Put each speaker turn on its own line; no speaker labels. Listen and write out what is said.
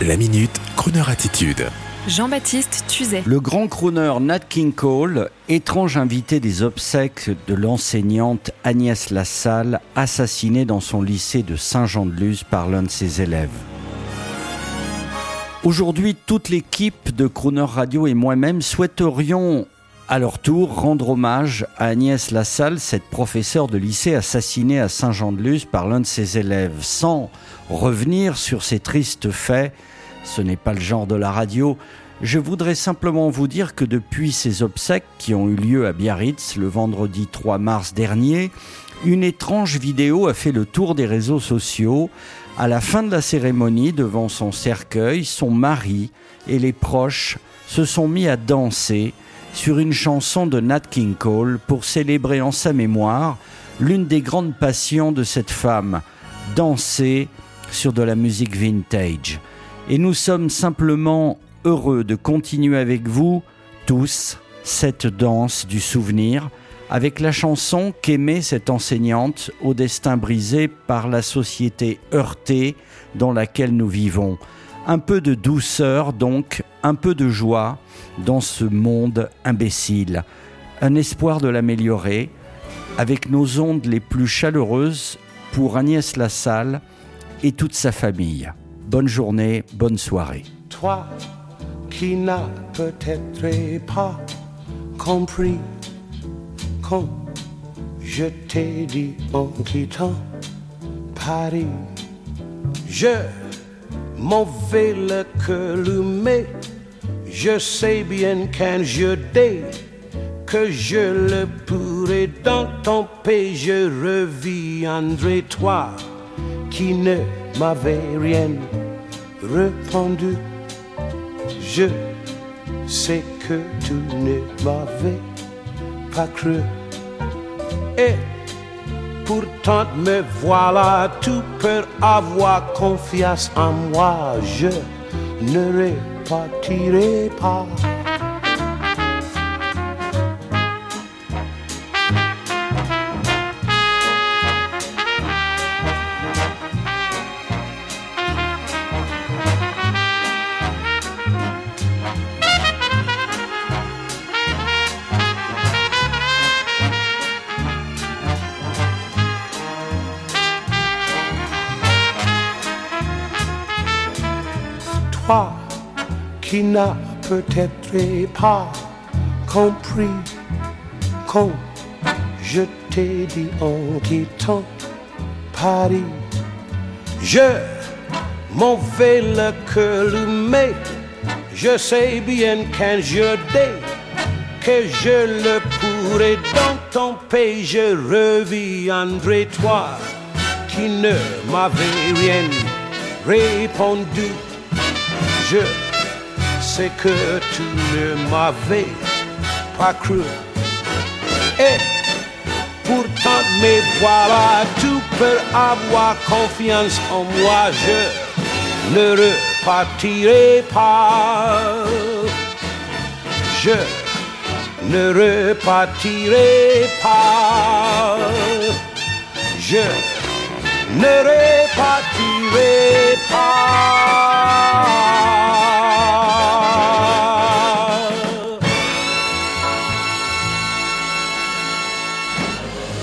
La minute, Kroneur attitude.
Jean-Baptiste Tuzet.
Le grand crooner Nat King Cole, étrange invité des obsèques de l'enseignante Agnès Lassalle, assassinée dans son lycée de Saint-Jean-de-Luz par l'un de ses élèves. Aujourd'hui, toute l'équipe de Crooner Radio et moi-même souhaiterions à leur tour rendre hommage à Agnès Lassalle, cette professeure de lycée assassinée à Saint-Jean-de-Luz par l'un de ses élèves, sans revenir sur ces tristes faits ce n'est pas le genre de la radio. Je voudrais simplement vous dire que depuis ces obsèques qui ont eu lieu à Biarritz le vendredi 3 mars dernier, une étrange vidéo a fait le tour des réseaux sociaux. À la fin de la cérémonie, devant son cercueil, son mari et les proches se sont mis à danser sur une chanson de Nat King Cole pour célébrer en sa mémoire l'une des grandes passions de cette femme, danser sur de la musique vintage et nous sommes simplement heureux de continuer avec vous tous cette danse du souvenir avec la chanson qu'aimait cette enseignante au destin brisé par la société heurtée dans laquelle nous vivons. Un peu de douceur donc, un peu de joie dans ce monde imbécile. Un espoir de l'améliorer avec nos ondes les plus chaleureuses pour Agnès Lassalle et toute sa famille. Bonne journée, bonne soirée.
Toi qui n'as peut-être pas compris quand je t'ai m'en vais le mais je sais bien qu'un jour dès que je le pourrai dans ton pays, je reviendrai toi qui ne m'avait rien répondu. Je sais que tu ne m'avais pas cru. Et pourtant me voilà, tu peux avoir confiance en moi. Je ne repartirai pas. Qui n'as peut-être pas compris quand je t'ai dit en quittant Paris, je m'en vais le cœur mais je sais bien qu'un jour que je le pourrai dans ton pays, je reviendrai toi qui ne m'avais rien répondu je sais que tu ne m'avais pas cru. Et pourtant, mais voilà, tu peux avoir confiance en moi. Je ne repartirai pas. Je ne repartirai pas. Je ne repartirai pas.